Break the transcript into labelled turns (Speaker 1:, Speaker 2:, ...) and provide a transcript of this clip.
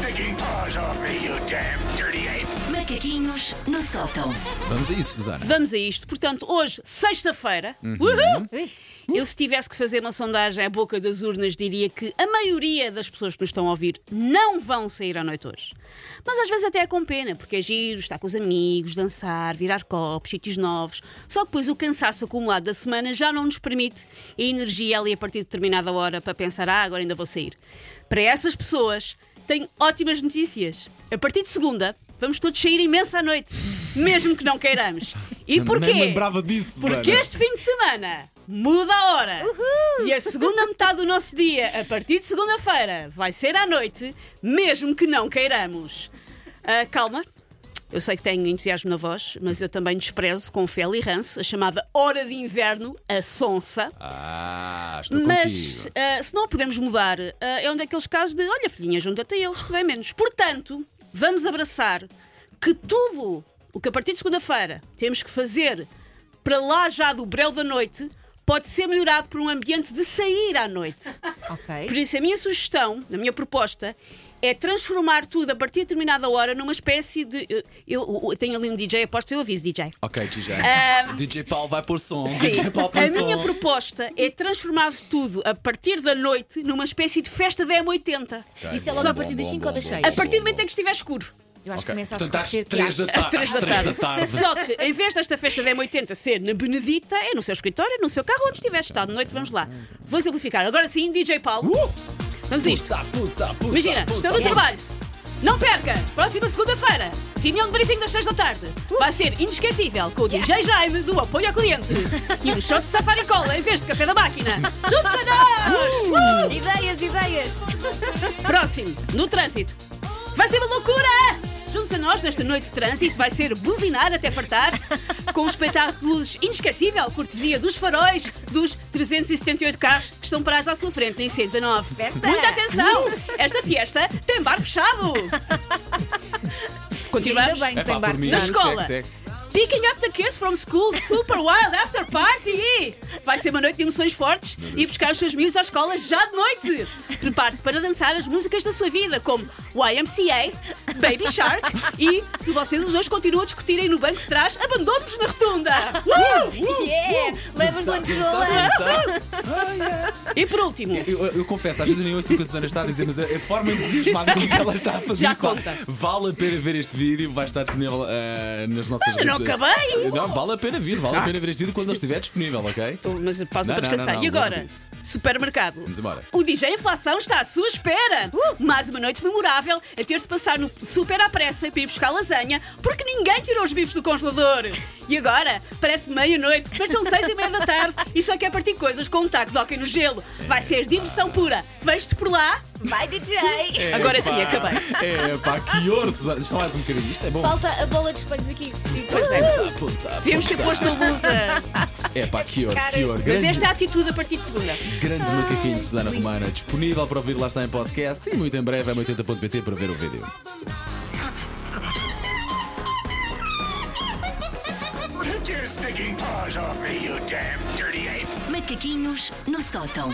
Speaker 1: stinking paws off me, you damn dirty ape!
Speaker 2: Macaquinhos no sótão.
Speaker 3: Vamos a isso, Susana.
Speaker 4: Vamos a isto. Portanto, hoje, sexta-feira,
Speaker 3: Uhum.
Speaker 4: uhul, eu se tivesse que fazer uma sondagem à boca das urnas, diria que a maioria das pessoas que nos estão a ouvir não vão sair à noite hoje. Mas às vezes até é com pena, porque é giro, estar com os amigos, dançar, virar copos, sítios novos. Só que depois o cansaço acumulado da semana já não nos permite a energia ali a partir de determinada hora para pensar, ah, agora ainda vou sair. Para essas pessoas, tenho ótimas notícias. A partir de segunda, vamos todos sair imenso à noite, mesmo que não queiramos. E porquê?
Speaker 3: Nem lembrava disso,
Speaker 4: Porque
Speaker 3: Susana.
Speaker 4: este fim de semana muda a hora. E a segunda metade do nosso dia, a partir de segunda-feira, vai ser à noite, mesmo que não queiramos. Ah, calma. Eu sei que tenho entusiasmo na voz, mas eu também desprezo com fel e ranço a chamada hora de inverno, a sonsa.
Speaker 3: Ah, estou
Speaker 4: Mas
Speaker 3: contigo.
Speaker 4: ah, se não podemos mudar, ah, é um daqueles casos de olha, filhinha, junta-te a eles, que dá menos. Portanto, vamos abraçar que tudo o que a partir de segunda-feira temos que fazer para lá já do breu da noite pode ser melhorado por um ambiente de sair à noite. Por
Speaker 2: Ok.
Speaker 4: isso, a minha sugestão, a minha proposta, é transformar tudo a partir de determinada hora numa espécie de. eh, Eu, eu tenho ali um DJ, aposto que eu aviso, DJ.
Speaker 3: Ok, DJ.
Speaker 4: Ah,
Speaker 3: DJ Paulo vai pôr som.
Speaker 4: Sim.
Speaker 3: DJ Paulo
Speaker 4: A minha
Speaker 3: som.
Speaker 4: proposta é transformar tudo a partir da noite numa espécie de festa da M80.
Speaker 2: Isso é logo a partir das 5 ou das 6?
Speaker 4: A partir do momento em que estiver escuro.
Speaker 2: Eu acho que
Speaker 3: Ok.
Speaker 2: começa a
Speaker 3: Portanto, às
Speaker 2: escurecer.
Speaker 3: três da
Speaker 2: que
Speaker 3: tarde.
Speaker 4: Às três da
Speaker 3: Às três
Speaker 4: tarde.
Speaker 3: da tarde.
Speaker 4: Só que, em vez desta festa da M80 ser na Benedita, é no seu escritório, no seu carro, onde estiver estado de noite, vamos lá. Vou exemplificar. Agora sim, DJ Paulo. Vamos a isto.
Speaker 3: Putza, putza, putza,
Speaker 4: Imagina, estou no trabalho. Não perca! Próxima segunda-feira, reunião de briefing das 6 da tarde. Vai ser inesquecível com o DJ Jaime do Apoio ao Cliente e um shot de Safari Cola em vez de café da máquina. Juntos a nós! Uh!
Speaker 2: Ideias, ideias!
Speaker 4: Próximo, no trânsito. Vai ser uma loucura! Juntos a nós nesta noite de trânsito vai ser buzinar até fartar, com um espetáculo de luzes inesquecível, cortesia dos faróis dos 378 carros que estão parados à sua frente na IC19.
Speaker 2: Festa!
Speaker 4: Muita atenção! Esta fiesta tem bar fechado! Continuamos?
Speaker 2: Ainda bem que tem bar
Speaker 3: mim,
Speaker 4: Na
Speaker 2: fechado.
Speaker 4: escola.
Speaker 3: segue, segue.
Speaker 4: Picking up the kids from school, super wild after party! Vai ser uma noite de emoções fortes e buscar os seus miúdos à escola já de noite! Prepare-se para dançar as músicas da sua vida, como YMCA, Baby Shark e, se vocês os dois continuam a discutirem no banco de trás, abandone-nos na rotunda! Uh!
Speaker 2: Yeah! Levas lancholas!
Speaker 4: E por último,
Speaker 3: Eu, eu- eu confesso, às vezes eu nem ouço o que a Susana está a dizer, mas a, a forma entusiasmada com que ela está a fazer
Speaker 4: Já
Speaker 3: isto,
Speaker 4: conta.
Speaker 3: vale a pena ver este vídeo, vai estar disponível ah, nas nossas
Speaker 4: não
Speaker 3: redes.
Speaker 4: Acabei.
Speaker 3: Não, vale a pena vir, vale a pena ver este vídeo quando ele estiver disponível, ok?
Speaker 4: Tô- mas pausa
Speaker 3: Não,
Speaker 4: para
Speaker 3: não,
Speaker 4: descansar.
Speaker 3: não,
Speaker 4: e
Speaker 3: não,
Speaker 4: agora?
Speaker 3: longe disso.
Speaker 4: Supermercado.
Speaker 3: Vamos embora.
Speaker 4: O DJ Inflação está à sua espera. Mais uma noite memorável a ter de passar no super à pressa para ir buscar lasanha, porque ninguém tirou os bifes do congelador. E agora? Parece meia-noite, mas são seis e meia da tarde e só quer partir coisas com um taco de hóquei no gelo. Vai ser diversão pura. Vejo-te por lá.
Speaker 2: Vai, DJ!
Speaker 4: Agora sim, acabei.
Speaker 3: É pá, que. Deixa lá mais um bocadinho. Isto é bom.
Speaker 2: Falta a bola de espelhos aqui.
Speaker 4: Pois é.
Speaker 3: Putza,
Speaker 4: Devíamos ter posto a luz a...
Speaker 3: É pá, que ouro,
Speaker 2: Descara.
Speaker 3: que ouro.
Speaker 4: Mas
Speaker 3: Grande,
Speaker 4: esta é a atitude a partir de segunda.
Speaker 3: grande macaquinho de Susana Romana. Disponível para ouvir lá está em podcast e muito em breve é 80.pt para ver o vídeo.
Speaker 2: Macaquinhos no sótão.